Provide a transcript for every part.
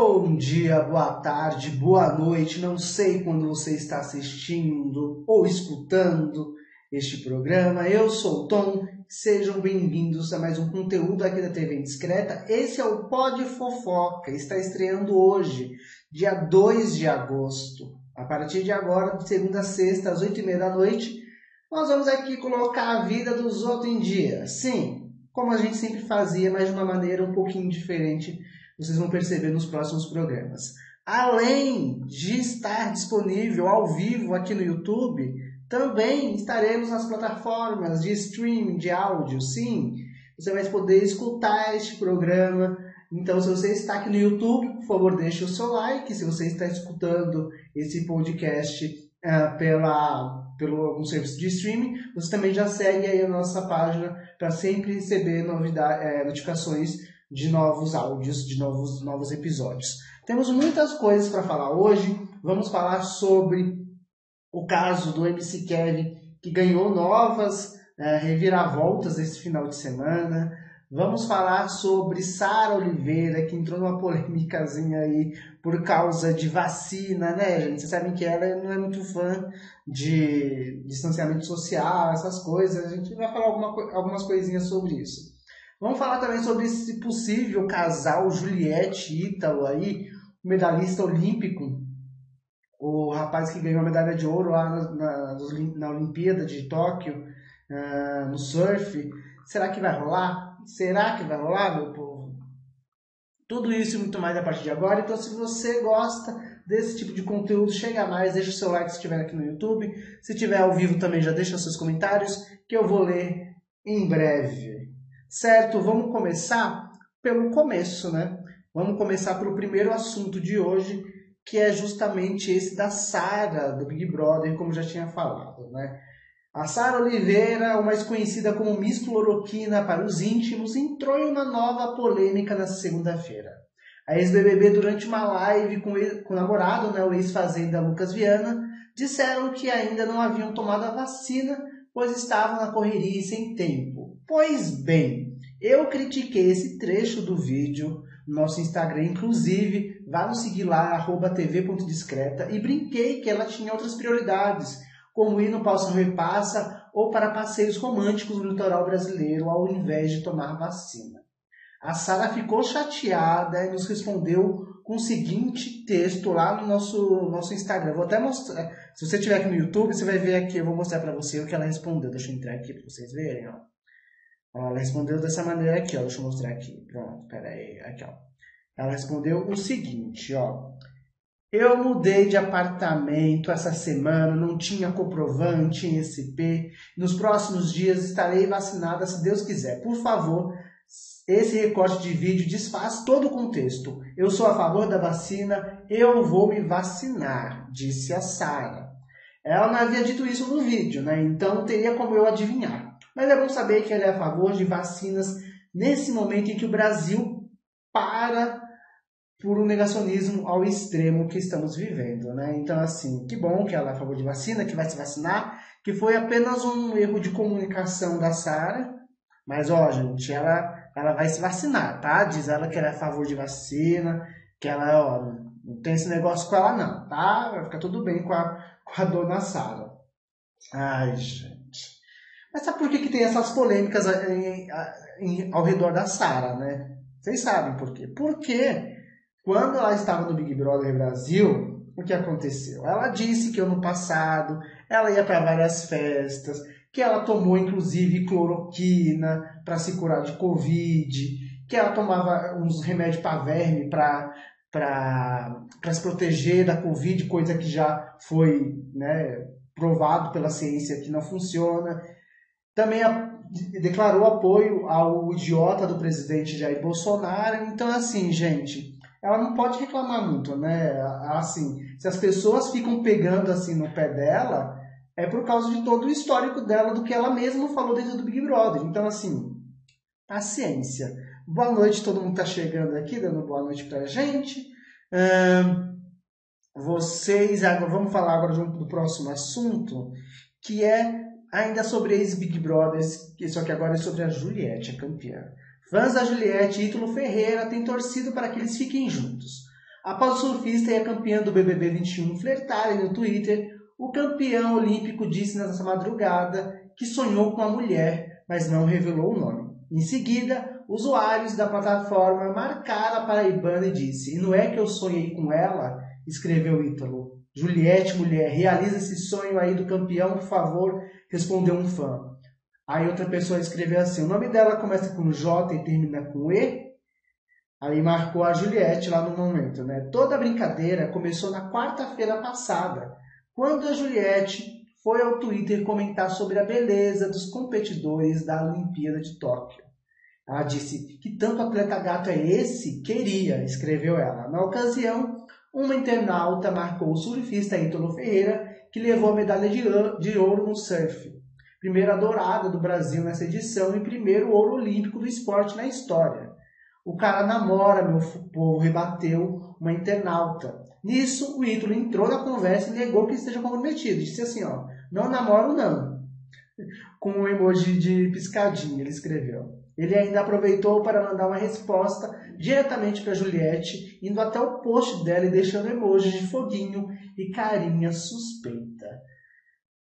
Bom dia, boa tarde, boa noite. Não sei quando você está assistindo ou escutando este programa. Eu sou o Tom. Sejam bem-vindos a mais um conteúdo aqui da TV Indiscreta. Esse é o Pod Fofoca. Está estreando hoje, dia 2 de agosto. A partir de agora, de segunda a sexta, às 8 e meia da noite, nós vamos aqui colocar a vida dos outros em dia. Sim, como a gente sempre fazia, mas de uma maneira um pouquinho diferente vocês vão perceber nos próximos programas. Além de estar disponível ao vivo aqui no YouTube, também estaremos nas plataformas de streaming de áudio. Sim, você vai poder escutar este programa. Então, se você está aqui no YouTube, por favor, deixe o seu like. Se você está escutando esse podcast uh, pela, pelo algum serviço de streaming, você também já segue aí a nossa página para sempre receber novidade, é, notificações de novos áudios, de novos, novos episódios. Temos muitas coisas para falar hoje. Vamos falar sobre o caso do MC Kevin, que ganhou novas é, reviravoltas esse final de semana. Vamos falar sobre Sara Oliveira, que entrou numa polêmicazinha aí por causa de vacina, né, gente? Vocês sabem que ela não é muito fã de distanciamento social, essas coisas. A gente vai falar alguma, algumas coisinhas sobre isso. Vamos falar também sobre esse possível casal Juliette Ítalo aí, medalhista olímpico, o rapaz que ganhou a medalha de ouro lá na, na, na Olimpíada de Tóquio, uh, no surf. Será que vai rolar? Será que vai rolar, meu povo? Tudo isso e muito mais a partir de agora. Então, se você gosta desse tipo de conteúdo, chega mais, deixa o seu like se estiver aqui no YouTube. Se estiver ao vivo também, já deixa seus comentários, que eu vou ler em breve. Certo? Vamos começar pelo começo, né? Vamos começar pelo primeiro assunto de hoje, que é justamente esse da Sara, do Big Brother, como já tinha falado, né? A Sara Oliveira, mais conhecida como Miss Cloroquina para os íntimos, entrou em uma nova polêmica na segunda-feira. A ex-BBB, durante uma live com, o namorado, né, o ex-fazenda Lucas Viana, disseram que ainda não haviam tomado a vacina, pois estavam na correria e sem tempo. Pois bem, eu critiquei esse trecho do vídeo no nosso Instagram, inclusive, vá nos seguir lá, arroba tv.discreta, e brinquei que ela tinha outras prioridades, como ir no Palsão Repassa ou para passeios românticos no litoral brasileiro, ao invés de tomar vacina. A Sara ficou chateada e nos respondeu com o seguinte texto lá no nosso, nosso Instagram. Vou até mostrar. Se você estiver aqui no YouTube, você vai ver aqui. Eu vou mostrar para você o que ela respondeu. Deixa eu entrar aqui para vocês verem. Ó. Ela respondeu dessa maneira aqui, ó. Deixa eu mostrar aqui. Pronto, pera aí. Aqui, ó. Ela respondeu o seguinte, ó. Eu mudei de apartamento essa semana, não tinha comprovante em SP. Nos próximos dias estarei vacinada, se Deus quiser. Por favor, esse recorte de vídeo desfaz todo o contexto. Eu sou a favor da vacina, eu vou me vacinar, disse a Sara. Ela não havia dito isso no vídeo, né? Então teria como eu adivinhar. Mas é bom saber que ele é a favor de vacinas nesse momento em que o Brasil para por um negacionismo ao extremo que estamos vivendo, né? Então, assim, que bom que ela é a favor de vacina, que vai se vacinar, que foi apenas um erro de comunicação da Sara, mas, ó, gente, ela, ela vai se vacinar, tá? Diz ela que ela é a favor de vacina, que ela, ó, não tem esse negócio com ela não, tá? Vai ficar tudo bem com a, com a dona Sara. Ai, gente. Mas sabe por que, que tem essas polêmicas em, em, ao redor da Sara, né? Vocês sabem por quê? Porque quando ela estava no Big Brother Brasil, o que aconteceu? Ela disse que ano passado ela ia para várias festas, que ela tomou inclusive cloroquina para se curar de Covid, que ela tomava uns remédios para verme para para se proteger da Covid, coisa que já foi né, provado pela ciência que não funciona. Também declarou apoio ao idiota do presidente Jair Bolsonaro. Então, assim, gente, ela não pode reclamar muito, né? Assim, se as pessoas ficam pegando assim no pé dela, é por causa de todo o histórico dela, do que ela mesma falou dentro do Big Brother. Então, assim, paciência. Boa noite, todo mundo está chegando aqui, dando boa noite pra gente. vocês, agora vamos falar agora do próximo assunto, que é ainda sobre ex-Big Brothers, só que agora é sobre a Juliette, a campeã. Fãs da Juliette e Ítalo Ferreira têm torcido para que eles fiquem juntos. Após o surfista e a campeã do BBB 21 flertarem no Twitter, o campeão olímpico disse nessa madrugada que sonhou com a mulher, mas não revelou o nome. Em seguida, usuários da plataforma marcaram a paraibana e disse: E não é que eu sonhei com ela? escreveu Ítalo. Juliette, mulher, realiza esse sonho aí do campeão, por favor, respondeu um fã. Aí outra pessoa escreveu assim: o nome dela começa com J e termina com E. Aí marcou a Juliette lá no momento, né? Toda a brincadeira começou na quarta-feira passada, quando a Juliette foi ao Twitter comentar sobre a beleza dos competidores da Olimpíada de Tóquio. Ela disse que tanto atleta gato é esse, queria, escreveu ela. Na ocasião, uma internauta marcou o surfista Ítalo Ferreira, que levou a medalha de ouro no surf. Primeira dourada do Brasil nessa edição e primeiro ouro olímpico do esporte na história. O cara namora, meu povo, rebateu uma internauta. Nisso, o Ítalo entrou na conversa e negou que esteja comprometido. Disse assim, ó, não namoro não. Com um emoji de piscadinha, ele escreveu. Ele ainda aproveitou para mandar uma resposta diretamente para Juliette, indo até o post dela e deixando emojis de foguinho e carinha suspeita.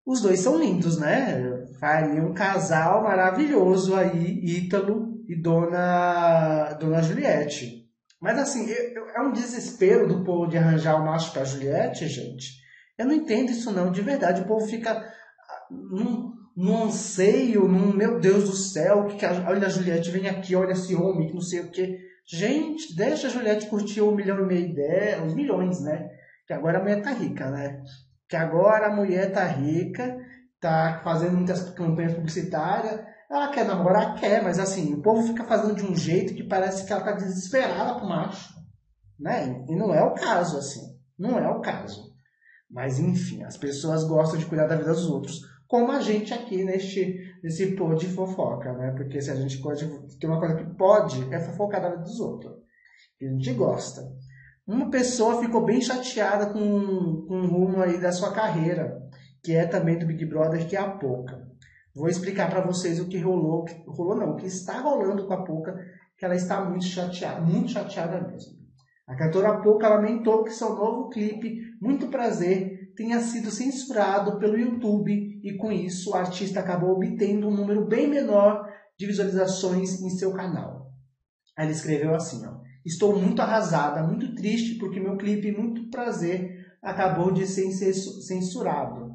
Os dois são lindos, né? Faria um casal maravilhoso aí, Ítalo e Dona, Dona Juliette. Mas assim, é um desespero do povo de arranjar o macho para Juliette, gente. Eu não entendo isso não, de verdade. O povo fica ah, num, num anseio, num meu Deus do céu, que, olha a Juliette, vem aqui, olha esse homem, que não sei o quê. Gente, deixa a Juliette curtir um milhão e meio dela, os milhões, né? Que agora a mulher tá rica, né? Que agora a mulher tá rica, tá fazendo muitas campanhas publicitárias. Ela quer namorar? Quer, mas assim, o povo fica fazendo de um jeito que parece que ela tá desesperada pro macho. Né? E não é o caso, assim. Não é o caso. Mas enfim, as pessoas gostam de cuidar da vida dos outros como a gente aqui neste, nesse pô de fofoca, né? Porque se a gente pode. Tem uma coisa que pode é fofocar da vida dos outros. Que a gente gosta. Uma pessoa ficou bem chateada com, com o rumo aí da sua carreira, que é também do Big Brother, que é a Poca. Vou explicar para vocês o que rolou, que rolou não, o que está rolando com a Poca, que ela está muito chateada, muito chateada mesmo. A cantora Poca lamentou que seu novo clipe, Muito Prazer, tenha sido censurado pelo YouTube e com isso o artista acabou obtendo um número bem menor de visualizações em seu canal. Ele escreveu assim, ó, Estou muito arrasada, muito triste porque meu clipe Muito Prazer acabou de ser censurado.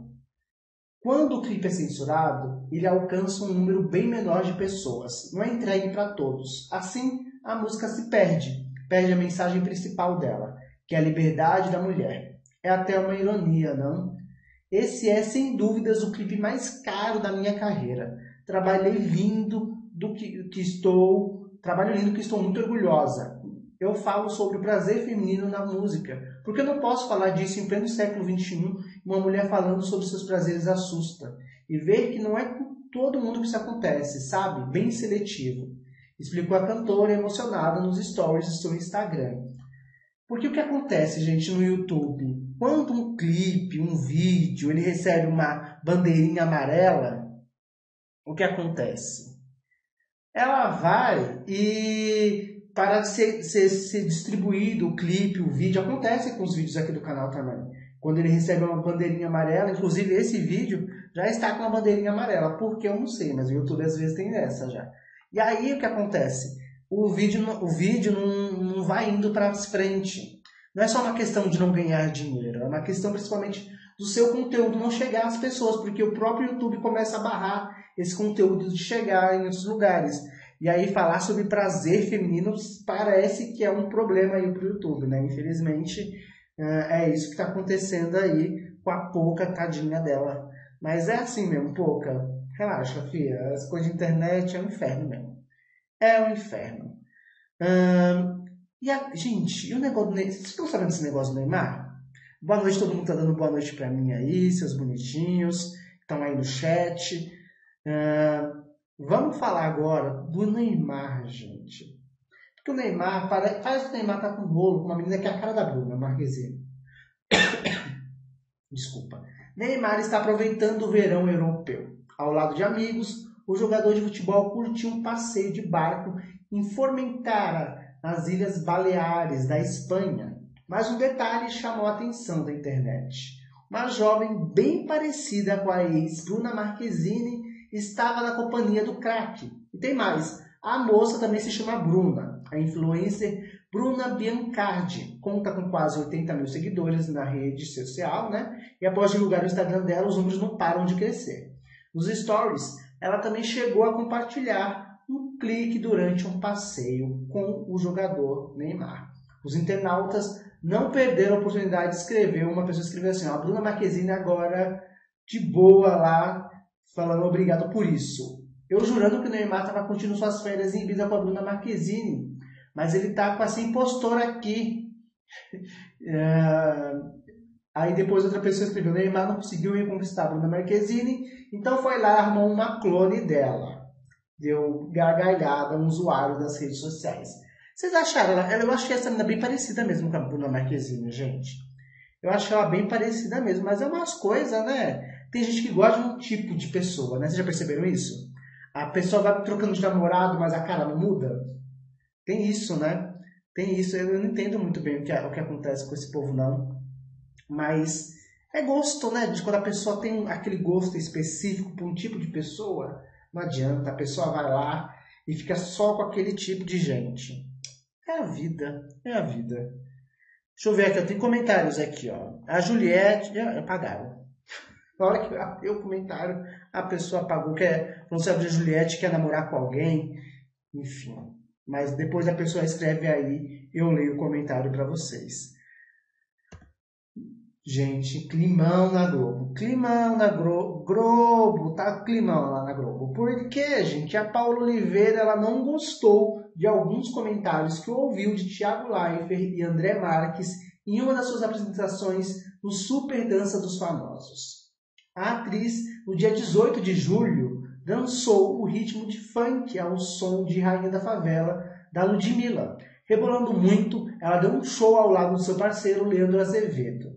Quando o clipe é censurado, ele alcança um número bem menor de pessoas, não é entregue para todos. Assim, a música se perde, perde a mensagem principal dela, que é a liberdade da mulher. É até uma ironia, não? Esse é, sem dúvidas, o clipe mais caro da minha carreira. Trabalhei lindo do que, que estou, trabalho lindo que estou muito orgulhosa. Eu falo sobre o prazer feminino na música, porque eu não posso falar disso em pleno século XXI, uma mulher falando sobre seus prazeres assusta. E ver que não é com todo mundo que isso acontece, sabe? Bem seletivo. Explicou a cantora emocionada nos stories do seu Instagram. Porque o que acontece, gente, no YouTube? Quando um clipe, um vídeo, ele recebe uma bandeirinha amarela, o que acontece? Ela vai e para de ser, ser, ser distribuído o clipe, o vídeo, acontece com os vídeos aqui do canal também. Quando ele recebe uma bandeirinha amarela, inclusive esse vídeo já está com uma bandeirinha amarela, porque eu não sei, mas o YouTube às vezes tem dessa já. E aí o que acontece? O vídeo, o vídeo não, não vai indo para frente. Não é só uma questão de não ganhar dinheiro, é uma questão principalmente do seu conteúdo não chegar às pessoas, porque o próprio YouTube começa a barrar esse conteúdo de chegar em outros lugares. E aí falar sobre prazer feminino parece que é um problema aí para o YouTube, né? Infelizmente é, é isso que está acontecendo aí com a pouca tadinha dela. Mas é assim mesmo, pouca. Relaxa, filha. As coisas de internet é um inferno mesmo. É um inferno. Hum, e a, gente, e o negócio do Neymar? Vocês estão sabendo desse negócio do Neymar? Boa noite, todo mundo tá dando boa noite para mim aí, seus bonitinhos, estão aí no chat. Vamos falar agora do Neymar, gente. Porque o Neymar, faz o Neymar tá com bolo com uma menina que é a cara da Bruna, Marquezine. Desculpa. Neymar está aproveitando o verão europeu. Ao lado de amigos, o jogador de futebol curtiu um passeio de barco em Formentara, nas Ilhas Baleares, da Espanha. Mas um detalhe chamou a atenção da internet. Uma jovem bem parecida com a ex Bruna Marquezine estava na companhia do crack. E tem mais, a moça também se chama Bruna. A influencer Bruna Biancardi conta com quase 80 mil seguidores na rede social, né? E após divulgar o Instagram dela, os números não param de crescer. Nos stories, ela também chegou a compartilhar um clique durante um passeio com o jogador Neymar. Os internautas não perderam a oportunidade de escrever. Uma pessoa escreveu assim: ó, a Bruna Marquezine agora de boa lá, falando obrigado por isso. Eu jurando que o Neymar estava curtindo suas férias em vida com a Bruna Marquezine, mas ele tá com essa impostora aqui. É... Aí depois outra pessoa escreveu: Neymar não conseguiu reconquistar a Bruna Marquezine, então foi lá arrumou uma clone dela. Deu gargalhada um usuário das redes sociais. Vocês acharam ela? Eu que essa menina é bem parecida mesmo com a Bruna Marquezine, gente. Eu acho ela bem parecida mesmo, mas é umas coisas, né? Tem gente que gosta de um tipo de pessoa, né? Vocês já perceberam isso? A pessoa vai trocando de namorado, mas a cara não muda? Tem isso, né? Tem isso. Eu não entendo muito bem o que, o que acontece com esse povo, não. Mas é gosto, né? De quando a pessoa tem aquele gosto específico para um tipo de pessoa, não adianta. A pessoa vai lá e fica só com aquele tipo de gente. É a vida, é a vida. Deixa eu ver aqui, tem comentários aqui, ó. A Juliette, apagaram. Na hora que abriu o comentário, a pessoa apagou, quer, não sabe a Juliette quer namorar com alguém, enfim. Mas depois a pessoa escreve aí, eu leio o comentário para vocês. Gente, climão na Globo. Climão na Gro Globo. Tá climão lá na Globo. Por quê, gente? A Paula Oliveira ela não gostou de alguns comentários que ouviu de Thiago Leifert e André Marques em uma das suas apresentações no Super Dança dos Famosos. A atriz, no dia 18 de julho, dançou o ritmo de funk ao som de Rainha da Favela, da Ludmilla. Rebolando muito, ela deu um show ao lado do seu parceiro Leandro Azevedo.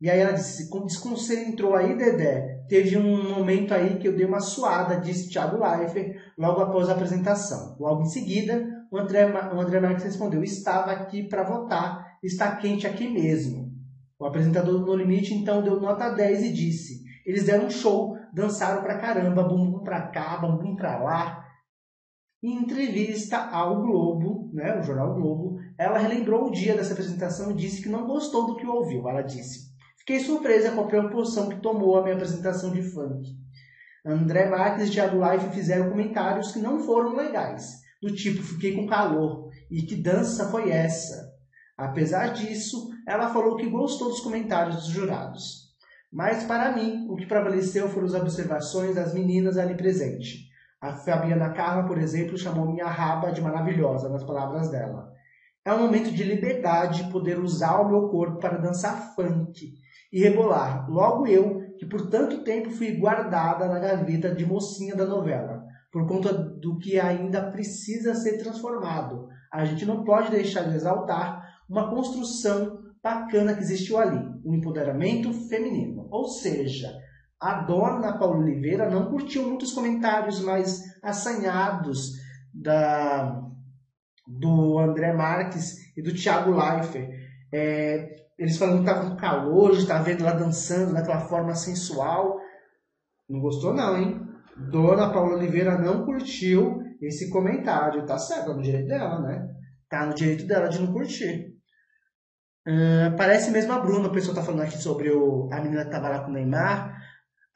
E aí ela disse, quando você entrou aí, Dedé, teve um momento aí que eu dei uma suada, disse Thiago Leifert, logo após a apresentação. Logo em seguida, o André, o André Marques respondeu, estava aqui para votar, está quente aqui mesmo. O apresentador do No Limite então deu nota 10 e disse, eles deram um show, dançaram pra caramba, bumbum pra cá, bumbum pra lá. Em entrevista ao Globo, né, o jornal Globo, ela relembrou o dia dessa apresentação e disse que não gostou do que ouviu. Ela disse, Fiquei surpresa com a proporção que tomou a minha apresentação de funk. André Marques e Thiago Life fizeram comentários que não foram legais, do tipo fiquei com calor e que dança foi essa. Apesar disso, ela falou que gostou dos comentários dos jurados. Mas para mim, o que prevaleceu foram as observações das meninas ali presentes. A Fabiana Carla, por exemplo, chamou minha raba de maravilhosa, nas palavras dela. É um momento de liberdade poder usar o meu corpo para dançar funk e rebolar. Logo eu, que por tanto tempo fui guardada na gaveta de mocinha da novela, por conta do que ainda precisa ser transformado. A gente não pode deixar de exaltar uma construção bacana que existiu ali, o um empoderamento feminino. Ou seja, a dona Paula Oliveira não curtiu muitos comentários mais assanhados da, do André Marques e do Thiago Leifert. É, eles falando que estavam com calor, estava vendo ela dançando daquela forma sensual. Não gostou não, hein? Dona Paula Oliveira não curtiu esse comentário. Tá certo, tá no direito dela, né? Tá no direito dela de não curtir. Uh, parece mesmo a Bruna, o pessoal tá falando aqui sobre o, a menina que tava lá com o Neymar.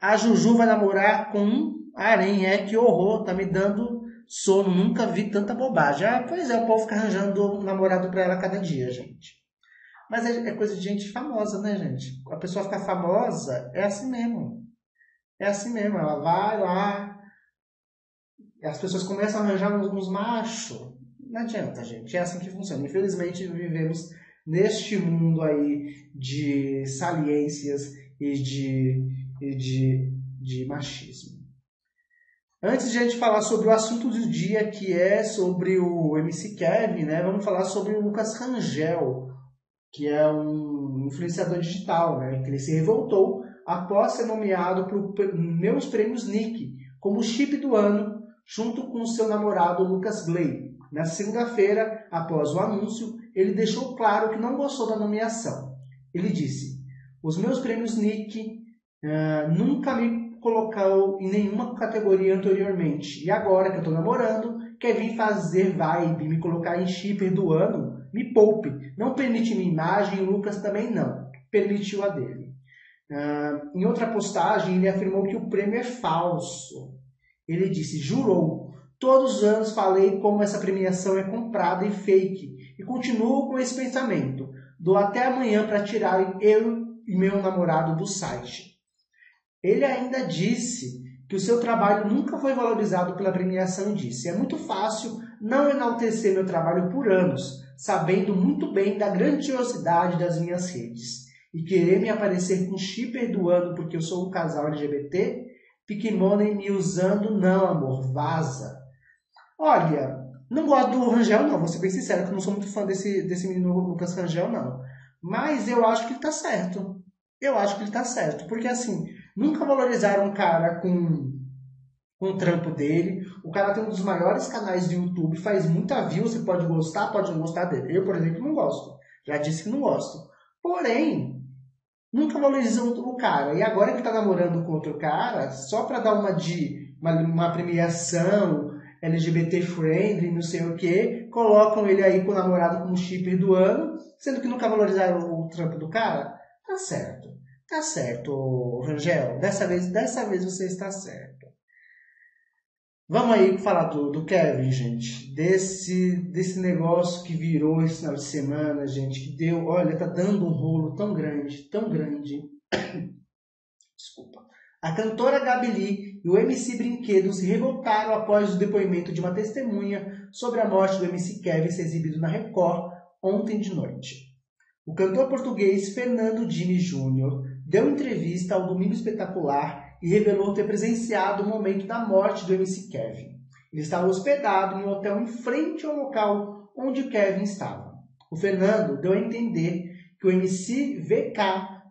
A Juju vai namorar com um harém, é que horror, tá me dando sono, nunca vi tanta bobagem. Ah, pois é, o povo fica arranjando namorado pra ela cada dia, gente. Mas é, é coisa de gente famosa, né, gente? A pessoa ficar famosa é assim mesmo. É assim mesmo. Ela vai lá, as pessoas começam a arranjar uns, uns machos. Não adianta, gente. É assim que funciona. Infelizmente, vivemos neste mundo aí de saliências e de, e de, de machismo. Antes de a gente falar sobre o assunto do dia, que é sobre o MC Kevin, né, vamos falar sobre o Lucas Rangel, que é um influenciador digital, né? Que ele se revoltou após ser nomeado para meus prêmios Nick como chip do ano, junto com seu namorado Lucas Gley. Na segunda-feira, após o anúncio, ele deixou claro que não gostou da nomeação. Ele disse: Os meus prêmios Nick uh, nunca me colocou em nenhuma categoria anteriormente. E agora que eu estou namorando, quer vir fazer vibe, me colocar em shipper do ano? Me poupe. Não permite minha imagem e Lucas também não. Permitiu a dele. Uh, em outra postagem, ele afirmou que o prêmio é falso. Ele disse: jurou. Todos os anos falei como essa premiação é comprada e fake. E continuo com esse pensamento. Dou até amanhã para tirar eu e meu namorado do site. Ele ainda disse que o seu trabalho nunca foi valorizado pela premiação e disse: é muito fácil não enaltecer meu trabalho por anos, sabendo muito bem da grandiosidade das minhas redes. E querer me aparecer com shipper do ano porque eu sou um casal LGBT? Pikmoney me usando, não, amor, vaza. Olha, não gosto do Rangel, não, vou ser bem sincero, que eu não sou muito fã desse, desse menino Lucas Rangel, não. Mas eu acho que ele tá certo. Eu acho que ele tá certo. Porque assim, nunca valorizaram um cara com, com o trampo dele. O cara tem um dos maiores canais do YouTube, faz muita view, você pode gostar, pode não gostar dele. Eu, por exemplo, não gosto. Já disse que não gosto. Porém, nunca valorizam o cara. E agora que tá namorando com outro cara, só pra dar uma de uma, uma premiação, LGBT friendly, não sei o que, colocam ele aí com o namorado como shipper do ano, sendo que nunca valorizaram o trampo do cara. Tá certo. Tá certo, Rangel. Dessa vez, dessa vez você está certo. Vamos aí falar do, do Kevin, gente. Desse, desse negócio que virou esse final de semana, gente. Que deu, olha, tá dando um rolo tão grande, tão grande. Desculpa. A cantora Gabi Lee e o MC Brinquedo se revoltaram após o depoimento de uma testemunha sobre a morte do MC Kevin ser exibido na Record ontem de noite. O cantor português Fernando Dini Júnior deu entrevista ao Domingo Espetacular e revelou ter presenciado o momento da morte do MC Kevin. Ele estava hospedado em um hotel em frente ao local onde o Kevin estava. O Fernando deu a entender que o MC VK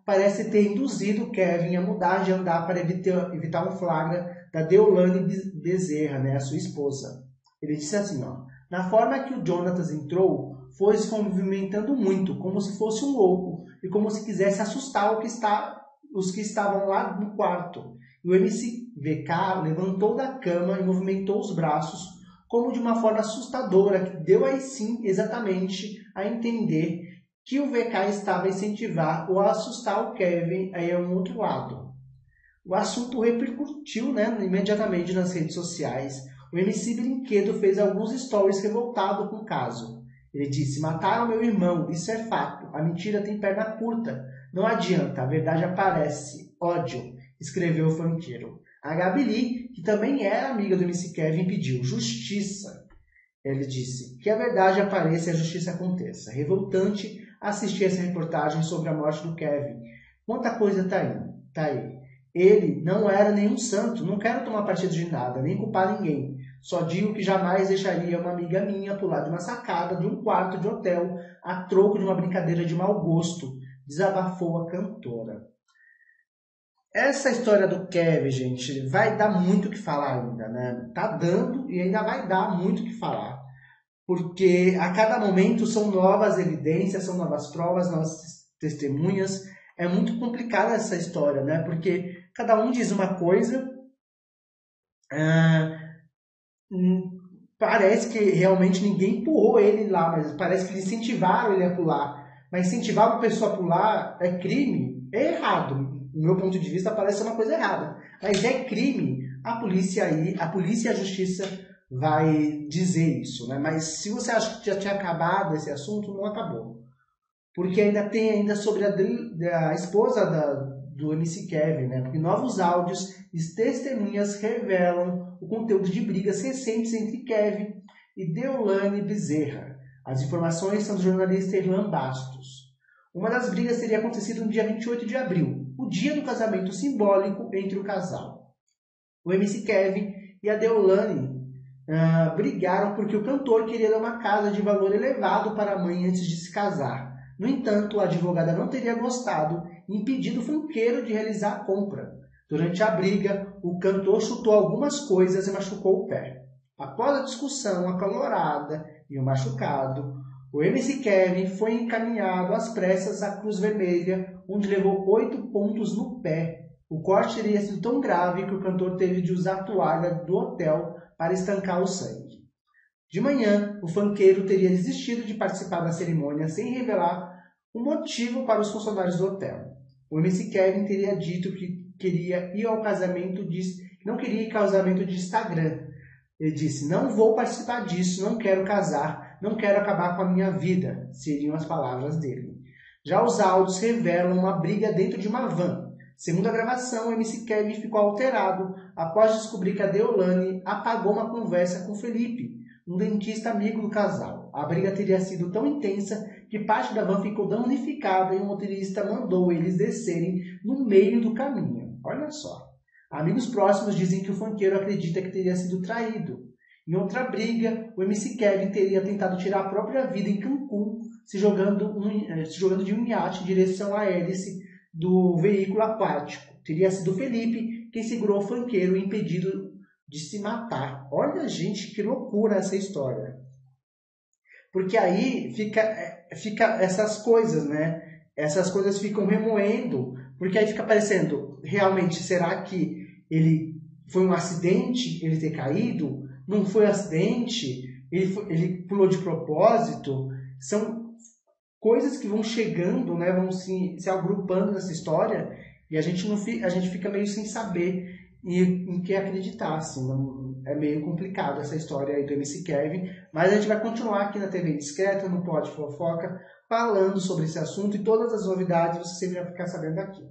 parece ter induzido Kevin a mudar de andar para evitar, evitar um flagra da Deolane Bezerra, né, a sua esposa. Ele disse assim, ó, na forma que o Jonatas entrou, foi se movimentando muito, como se fosse um louco, e como se quisesse assustar que está, os que estavam lá no quarto. E o MCVK levantou da cama e movimentou os braços, como de uma forma assustadora, que deu aí sim exatamente a entender que o VK estava a incentivar ou a assustar o Kevin aí a um outro lado. O assunto repercutiu né, imediatamente nas redes sociais. O MC Brinquedo fez alguns stories revoltado com o caso. Ele disse: Mataram meu irmão, isso é fato. A mentira tem perna curta. Não adianta, a verdade aparece. Ódio, escreveu o funkeiro. A Gabi Lee, que também era amiga do MC Kevin, pediu justiça. Ele disse: Que a verdade apareça e a justiça aconteça. Revoltante assistir essa reportagem sobre a morte do Kevin. Quanta coisa tá aí, tá aí. Ele não era nenhum santo, não quero tomar partido de nada, nem culpar ninguém. Só digo que jamais deixaria uma amiga minha pular de uma sacada de um quarto de hotel a troco de uma brincadeira de mau gosto, desabafou a cantora. Essa história do Kevin, gente, vai dar muito o que falar ainda, né? Tá dando e ainda vai dar muito o que falar porque a cada momento são novas evidências, são novas provas, novas testemunhas. É muito complicada essa história, né? Porque cada um diz uma coisa, ah, parece que realmente ninguém empurrou ele lá, mas parece que incentivaram ele a pular. Mas incentivar uma pessoa a pular é crime, é errado. Do meu ponto de vista, parece uma coisa errada. Mas é crime. A polícia aí, a polícia e a justiça vai dizer isso, né? Mas se você acha que já tinha acabado esse assunto, não acabou. Porque ainda tem ainda sobre a, a esposa da, do MC Kevin, né? Porque novos áudios e testemunhas revelam o conteúdo de brigas recentes entre Kevin e Deolane Bezerra. As informações são do jornalista Irlan Bastos. Uma das brigas teria acontecido no dia 28 de abril, o dia do casamento simbólico entre o casal. O MC Kevin e a Deolane uh, brigaram porque o cantor queria dar uma casa de valor elevado para a mãe antes de se casar. No entanto, a advogada não teria gostado e impedido o funkeiro de realizar a compra. Durante a briga, o cantor chutou algumas coisas e machucou o pé. Após a discussão acalorada e o machucado, o MC Kevin foi encaminhado às pressas à Cruz Vermelha, onde levou oito pontos no pé. O corte teria sido tão grave que o cantor teve de usar a toalha do hotel para estancar o sangue. De manhã, o fanqueiro teria desistido de participar da cerimônia sem revelar o motivo para os funcionários do hotel. O MC Kevin teria dito que queria ir ao casamento de, não queria ir ao casamento de Instagram. Ele disse: "Não vou participar disso, não quero casar, não quero acabar com a minha vida", seriam as palavras dele. Já os áudios revelam uma briga dentro de uma van. Segundo a gravação, MC Kevin ficou alterado após descobrir que a Deolane apagou uma conversa com Felipe, um dentista amigo do casal. A briga teria sido tão intensa que parte da van ficou danificada e o motorista mandou eles descerem no meio do caminho. Olha só. Amigos próximos dizem que o funkeiro acredita que teria sido traído. Em outra briga, o MC Kevin teria tentado tirar a própria vida em Cancún, se jogando, um, eh, se jogando de um iate em direção à hélice do veículo aquático. Teria sido Felipe quem segurou o funkeiro impedido de se matar. Olha, gente, que loucura essa história. Porque aí fica, é, fica essas coisas, né? Essas coisas ficam remoendo, porque aí fica parecendo, realmente, será que ele foi um acidente, ele ter caído? Não foi um acidente? Ele, foi, ele pulou de propósito? São coisas que vão chegando, né? Vão se, se agrupando nessa história e a gente, não, a gente fica meio sem saber e em que acreditar, assim, não, é meio complicado essa história aí do MC Kevin, mas a gente vai continuar aqui na TV Discreta, no Pod Fofoca, falando sobre esse assunto e todas as novidades você sempre vai ficar sabendo aqui.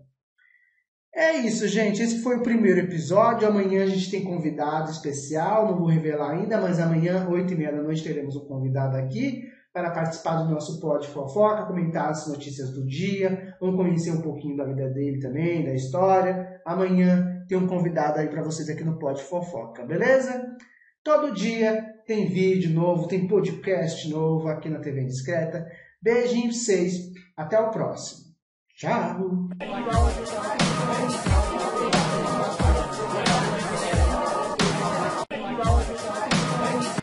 É isso, gente. Esse foi o primeiro episódio. Amanhã a gente tem convidado especial. Não vou revelar ainda, mas amanhã, 8 e meia da noite, teremos um convidado aqui para participar do nosso Pod Fofoca, comentar as notícias do dia. Vamos conhecer um pouquinho da vida dele também, da história. Amanhã tem um convidado aí para vocês aqui no Pod Fofoca, beleza? Todo dia tem vídeo novo, tem podcast novo aqui na TV Indiscreta. Beijinho pra vocês. Até o próximo. Tchau!